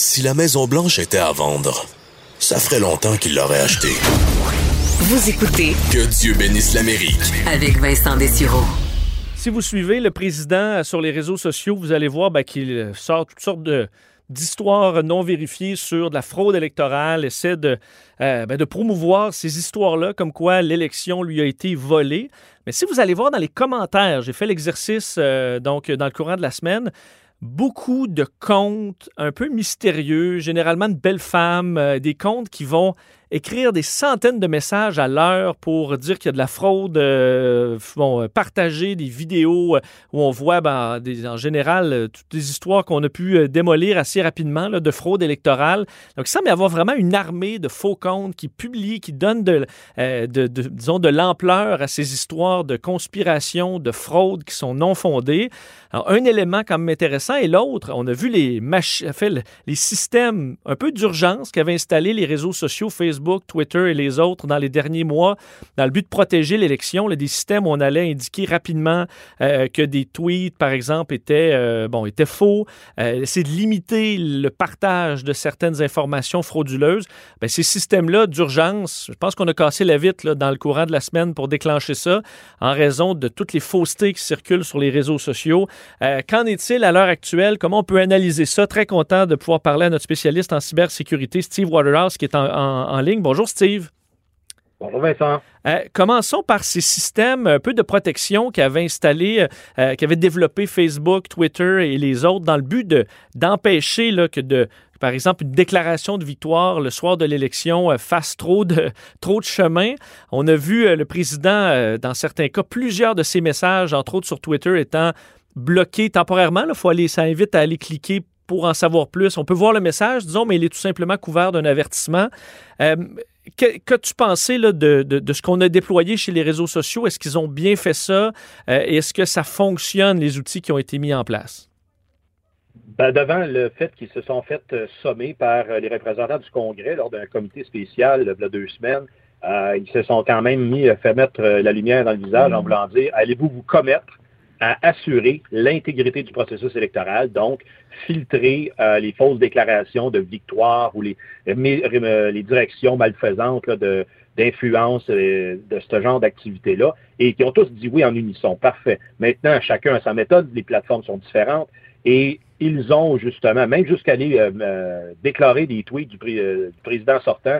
Si la Maison Blanche était à vendre, ça ferait longtemps qu'il l'aurait achetée. Vous écoutez Que Dieu bénisse l'Amérique. avec Vincent Dessureau. Si vous suivez le président sur les réseaux sociaux, vous allez voir ben, qu'il sort toutes sortes de d'histoires non vérifiées sur de la fraude électorale, essaie de, euh, ben, de promouvoir ces histoires-là, comme quoi l'élection lui a été volée. Mais si vous allez voir dans les commentaires, j'ai fait l'exercice euh, donc dans le courant de la semaine, beaucoup de contes un peu mystérieux, généralement de belles femmes, euh, des contes qui vont écrire des centaines de messages à l'heure pour dire qu'il y a de la fraude, euh, bon, euh, partager des vidéos euh, où on voit ben, en général toutes les histoires qu'on a pu démolir assez rapidement là, de fraude électorale. Donc il semble y avoir vraiment une armée de faux comptes qui publient, qui donnent de, disons, de l'ampleur à ces histoires de conspiration, de fraude qui sont non fondées. Alors, un élément quand même intéressant et l'autre, on a vu les, machi- en fait, le- les systèmes un peu d'urgence qu'avaient installés les réseaux sociaux, Facebook, Twitter et les autres dans les derniers mois, dans le but de protéger l'élection. des systèmes où on allait indiquer rapidement euh, que des tweets, par exemple, étaient, euh, bon, étaient faux, euh, essayer de limiter le partage de certaines informations frauduleuses. Ben, ces systèmes-là d'urgence, je pense qu'on a cassé la vitre dans le courant de la semaine pour déclencher ça en raison de toutes les faussetés qui circulent sur les réseaux sociaux. Euh, Qu'en est-il à l'heure actuelle? Comment on peut analyser ça? Très content de pouvoir parler à notre spécialiste en cybersécurité, Steve Waterhouse, qui est en ligne. Bonjour, Steve. Bonjour Vincent. Euh, commençons par ces systèmes un peu de protection qu'avaient installés, euh, qu'avaient développé Facebook, Twitter et les autres dans le but de- d'empêcher là, que de, par exemple, une déclaration de victoire le soir de l'élection euh, fasse trop de, trop de chemin. On a vu euh, le président, euh, dans certains cas, plusieurs de ses messages, entre autres sur Twitter, étant bloqués temporairement. Il faut aller, ça invite à aller cliquer pour en savoir plus. On peut voir le message, disons, mais il est tout simplement couvert d'un avertissement. Euh, que- Qu'as-tu pensé là, de, de- de ce qu'on a déployé chez les réseaux sociaux? Est-ce qu'ils ont bien fait ça? Euh, Est-ce que ça fonctionne, les outils qui ont été mis en place? Ben, devant le fait qu'ils se sont fait euh, sommer par euh, les représentants du Congrès lors d'un comité spécial il y a deux semaines, euh, ils se sont quand même mis à faire mettre la lumière dans le visage en voulant dire allez-vous vous commettre à assurer l'intégrité du processus électoral, donc filtrer euh, les fausses déclarations de victoire ou les, mais- euh, les directions malfaisantes de d'influence euh, de ce genre d'activité-là, et qui ont tous dit oui en unisson. Parfait. Maintenant, chacun a sa méthode, les plateformes sont différentes, et ils ont justement, même jusqu'à aller euh, euh, déclarer des tweets euh, du président sortant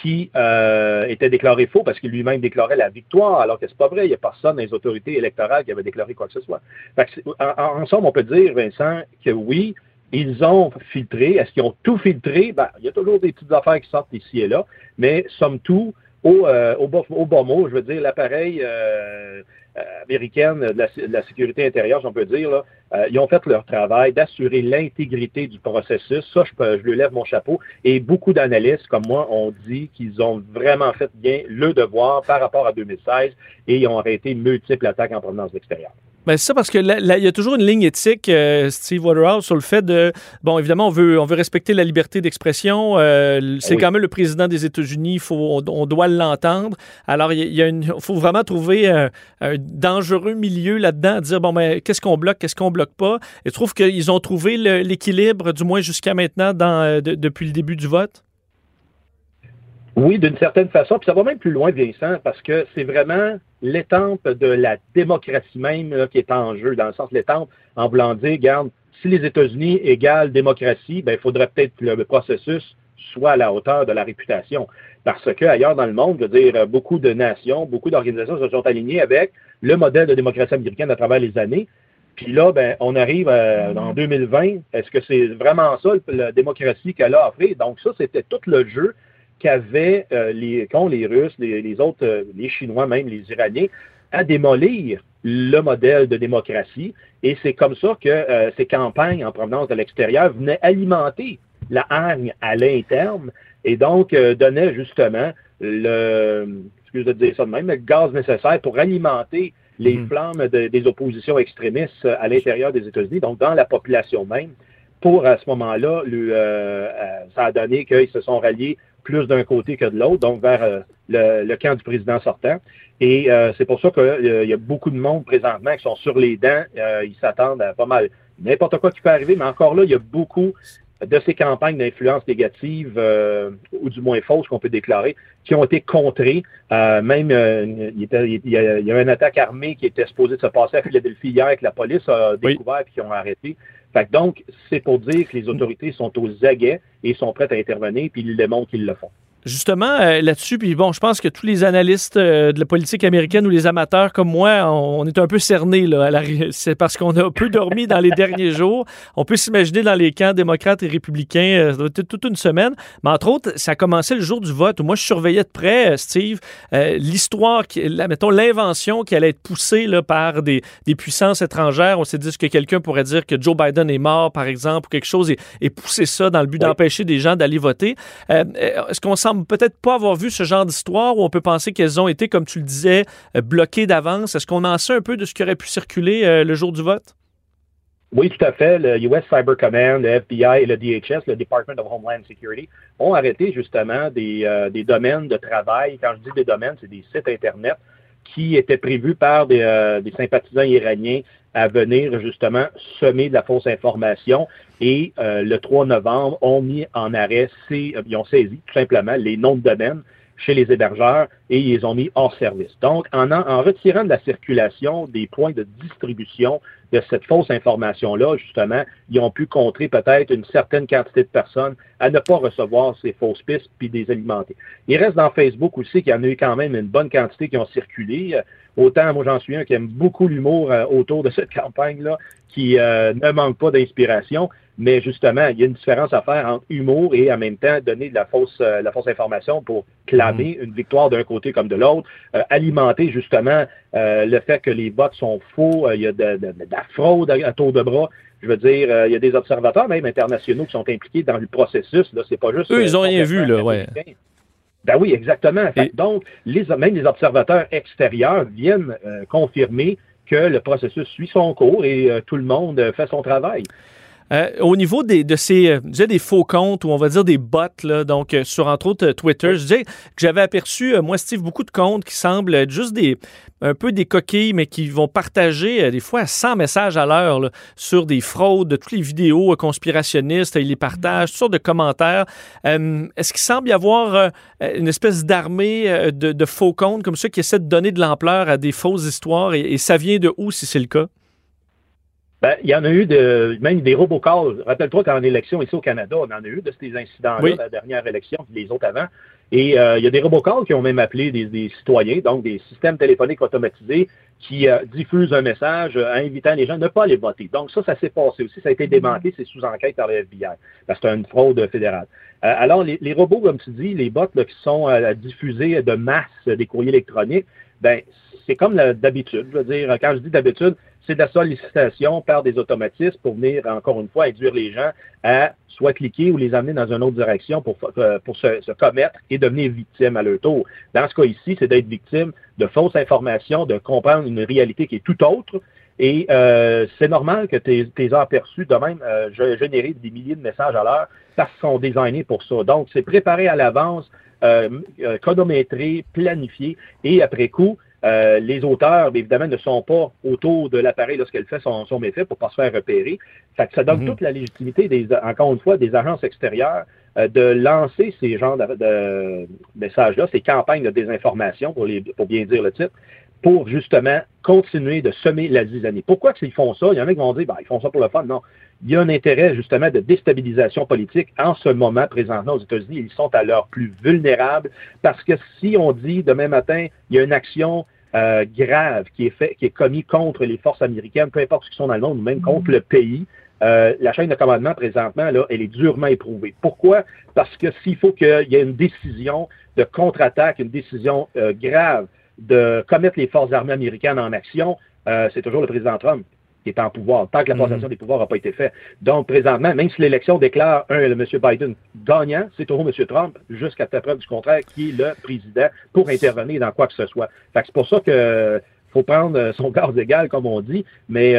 qui euh, étaient déclarés faux parce qu'il lui-même déclarait la victoire, alors que c'est pas vrai, il n'y a personne dans les autorités électorales qui avait déclaré quoi que ce soit. En, somme, on peut dire, Vincent, que oui, ils ont filtré. Est-ce qu'ils ont tout filtré? Ben, il y a toujours des petites affaires qui sortent ici et là, mais somme tout, au, euh, au, bas mot, je veux dire, l'appareil euh, euh, américaine de la, de la sécurité intérieure, si on peut dire, là, euh, ils ont fait leur travail d'assurer l'intégrité du processus. Ça, je, peux, je lui lève mon chapeau. Et beaucoup d'analystes, comme moi, ont dit qu'ils ont vraiment fait bien le devoir par rapport à 2016 et ils ont arrêté multiples attaques en provenance de l'extérieur. Ben, c'est ça, parce que il y a toujours une ligne éthique, euh, Steve Waterhouse, sur le fait de. Bon, évidemment, on veut, on veut respecter la liberté d'expression. euh, c'est Oui. quand même le président des États-Unis. Faut, on, on doit l'entendre. Alors, il y a- une, faut vraiment trouver un, un dangereux milieu là-dedans, dire, bon, ben, qu'est-ce qu'on bloque, qu'est-ce qu'on bloque pas? Et je trouve qu'ils ont trouvé l'équilibre, du moins jusqu'à maintenant, dans, euh, de- depuis le début du vote. Oui, d'une certaine façon. Puis ça va même plus loin, Vincent, parce que c'est vraiment l'étampe de la démocratie même qui est en jeu, dans le sens l'étampe en voulant dire, regarde, si les États-Unis égale démocratie, ben, il faudrait peut-être que le processus soit à la hauteur de la réputation. Parce que ailleurs dans le monde, je veux dire, beaucoup de nations, beaucoup d'organisations se sont alignées avec le modèle de démocratie américaine à travers les années. Puis là, ben, on arrive euh, en 2020. Est-ce que c'est vraiment ça, la démocratie qu'elle a offert? Donc ça, c'était tout le jeu qu'avaient euh, les, qu'ont les Russes, les, les autres, euh, les Chinois, même les Iraniens, à démolir le modèle de démocratie. Et c'est comme ça que euh, ces campagnes en provenance de l'extérieur venaient alimenter la hargne à l'interne et donc euh, donnaient justement le, excusez de dire ça de même, le gaz nécessaire pour alimenter les Mhm. flammes de- des oppositions extrémistes à l'intérieur des États-Unis, donc dans la population même. Pour à ce moment-là, euh, euh, ça a donné qu'ils se sont ralliés plus d'un côté que de l'autre, donc vers euh, le, camp du président sortant. Et euh, c'est pour ça qu'il y a beaucoup de monde présentement qui sont sur les dents. Euh, ils s'attendent à pas mal n'importe quoi qui peut arriver, mais encore là, il y a beaucoup de ces campagnes d'influence négative, euh, ou du moins fausses qu'on peut déclarer, qui ont été contrées. Euh, même, il, y a, y, a, une attaque armée qui était supposée de se passer à Philadelphie hier que la police a découvert et qui ont arrêté. Fait donc, c'est pour dire que les autorités sont aux aguets et sont prêtes à intervenir, puis ils démontrent qu'ils le font. Justement, euh, là-dessus, puis bon, je pense que tous les analystes euh, de la politique américaine ou les amateurs comme moi, on, est un peu cernés. Là, c'est parce qu'on a peu dormi dans les derniers jours. On peut s'imaginer dans les camps démocrates et républicains, euh, toute une semaine. Mais entre autres, ça a commencé le jour du vote. Moi, je surveillais de près, Steve, l'histoire, mettons, l'invention qui allait être poussée là, par des, des puissances étrangères. On s'est dit que quelqu'un pourrait dire que Joe Biden est mort, par exemple, ou quelque chose, et, et pousser ça dans le but d'empêcher des gens d'aller voter? Est-ce qu'on semble peut-être pas avoir vu ce genre d'histoire où on peut penser qu'elles ont été, comme tu le disais, euh, bloquées d'avance. Est-ce qu'on en sait un peu de ce qui aurait pu circuler euh, le jour du vote? Oui, tout à fait. Le US Cyber Command, le FBI et le DHS, le Department of Homeland Security, ont arrêté justement des, euh, des domaines de travail. Quand je dis des domaines, c'est des sites Internet qui étaient prévus par des, des sympathisants iraniens à venir justement semer de la fausse information. Et euh, le 3 novembre, ont mis en arrêt, ces, ils ont saisi tout simplement les noms de domaine chez les hébergeurs et ils les ont mis hors service. Donc, en, en retirant de la circulation des points de distribution de cette fausse information-là, justement, ils ont pu contrer peut-être une certaine quantité de personnes à ne pas recevoir ces fausses pistes puis des alimenter. Il reste dans Facebook aussi qu'il y en a eu quand même une bonne quantité qui ont circulé. Autant, moi, j'en suis un qui aime beaucoup l'humour euh, autour de cette campagne-là, qui euh, ne manque pas d'inspiration. Mais justement, il y a une différence à faire entre humour et en même temps donner de la fausse, euh, la fausse information pour clamer mm. une victoire d'un côté comme de l'autre, alimenter justement le fait que les votes sont faux, il y a de, la fraude à, tour de bras. Je veux dire, il y a des observateurs même internationaux qui sont impliqués dans le processus. Là, c'est pas juste. Eux, ils ont rien vu, là, ouais. Ben oui, exactement. donc, les, même les observateurs extérieurs viennent euh, confirmer que le processus suit son cours et euh, tout le monde fait son travail. Euh, au niveau des, de ces euh, des faux comptes ou on va dire des bots, donc euh, sur entre autres Twitter, je disais que j'avais aperçu, moi Steve, beaucoup de comptes qui semblent juste des un peu des coquilles, mais qui vont partager des fois 100 messages à l'heure sur des fraudes, de toutes les vidéos conspirationnistes, ils les partagent, toutes sortes de commentaires. Est-ce qu'il semble y avoir une espèce d'armée de, faux comptes comme ça qui essaie de donner de l'ampleur à des fausses histoires et ça vient de où si c'est le cas? Ben, il y en a eu de, même des robocalls. Rappelle-toi qu'en élection ici au Canada, on en a eu de ces incidents-là, la dernière élection, les autres avant. Et euh, il y a des robocalls qui ont même appelé des, citoyens, donc des systèmes téléphoniques automatisés qui euh, diffusent un message euh, invitant les gens à ne pas aller voter. Donc ça, ça s'est passé aussi. Ça a été démantelé, c'est sous enquête par le FBI. Parce que c'est une fraude fédérale. alors, les, robots, comme tu dis, les bots qui sont à diffuser de masse des courriers électroniques, ben c'est comme d'habitude. Je veux dire, quand je dis d'habitude, c'est de la sollicitation par des automatismes pour venir, encore une fois, induire les gens à soit cliquer ou les amener dans une autre direction pour, euh, se, commettre et devenir victime à leur tour. Dans ce cas ici, c'est d'être victime de fausses informations, de comprendre une réalité qui est tout autre. Et euh, c'est normal que tes, tes aperçus de même euh, générer des milliers de messages à l'heure parce qu'ils sont designés pour ça. Donc, c'est préparé à l'avance, euh, chronométré, planifié, et après coup, euh, les auteurs, évidemment, ne sont pas autour de l'appareil lorsqu'elle fait son, son méfait pour pas se faire repérer. ça donne mhm. toute la légitimité, des, encore une fois, des agences extérieures euh, de lancer ces genres de, messages-là, ces campagnes de désinformation, pour, les, pour bien dire le titre, pour justement continuer de semer la zizanie. Pourquoi ils font ça? Il y en a qui vont dire, ben, ils font ça pour le fun. Non. Il y a un intérêt justement de déstabilisation politique en ce moment, présentement aux États-Unis. Ils sont à l'heure plus vulnérables parce que si on dit demain matin, il y a une action euh, grave qui est fait, qui est commise contre les forces américaines, peu importe ce qu'ils sont dans le monde, ou même contre le pays, euh, la chaîne de commandement, présentement, là, elle est durement éprouvée. Pourquoi? Parce que s'il faut qu'il y ait une décision de contre-attaque, une décision euh, grave de commettre les forces armées américaines en action, euh, c'est toujours le président Trump qui est en pouvoir, tant que la mhm. passation des pouvoirs n'a pas été faite. Donc, présentement, même si l'élection déclare un, le M. Biden gagnant, c'est toujours M. Trump, jusqu'à ta preuve du contraire, qui est le président pour intervenir dans quoi que ce soit. c'est pour ça que faut prendre son corps égal, comme on dit, mais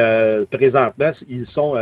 présentement, ils sont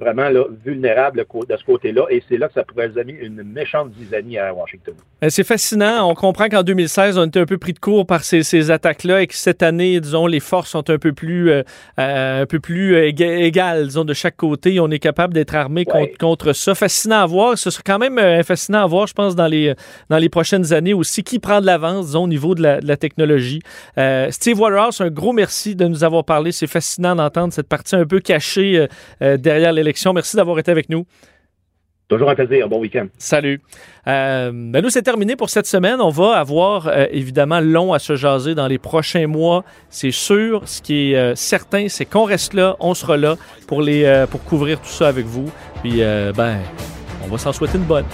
vraiment là, vulnérables de ce côté-là, et c'est là que ça pourrait donner une méchante zizanie à Washington. C'est fascinant. On comprend qu'en 2016, on était un peu pris de court par ces, ces attaques-là, et que cette année, disons, les forces sont un peu plus, un peu plus égales, disons, de chaque côté. On est capable d'être armé contre, contre, ça. Fascinant à voir. Ce sera quand même fascinant à voir, je pense, dans les, dans les prochaines années aussi, qui prend de l'avance, disons, au niveau de la, technologie. Euh, Steve Waterhouse, un gros merci de nous avoir parlé. C'est fascinant d'entendre cette partie un peu cachée euh, euh, derrière l'élection. Merci d'avoir été avec nous. Toujours un plaisir. Bon week-end. Salut. ben nous, c'est terminé pour cette semaine. On va avoir évidemment long à se jaser dans les prochains mois. C'est sûr. Ce qui est certain, c'est qu'on reste là, on sera là pour, les, pour couvrir tout ça avec vous. Puis, ben, on va s'en souhaiter une bonne.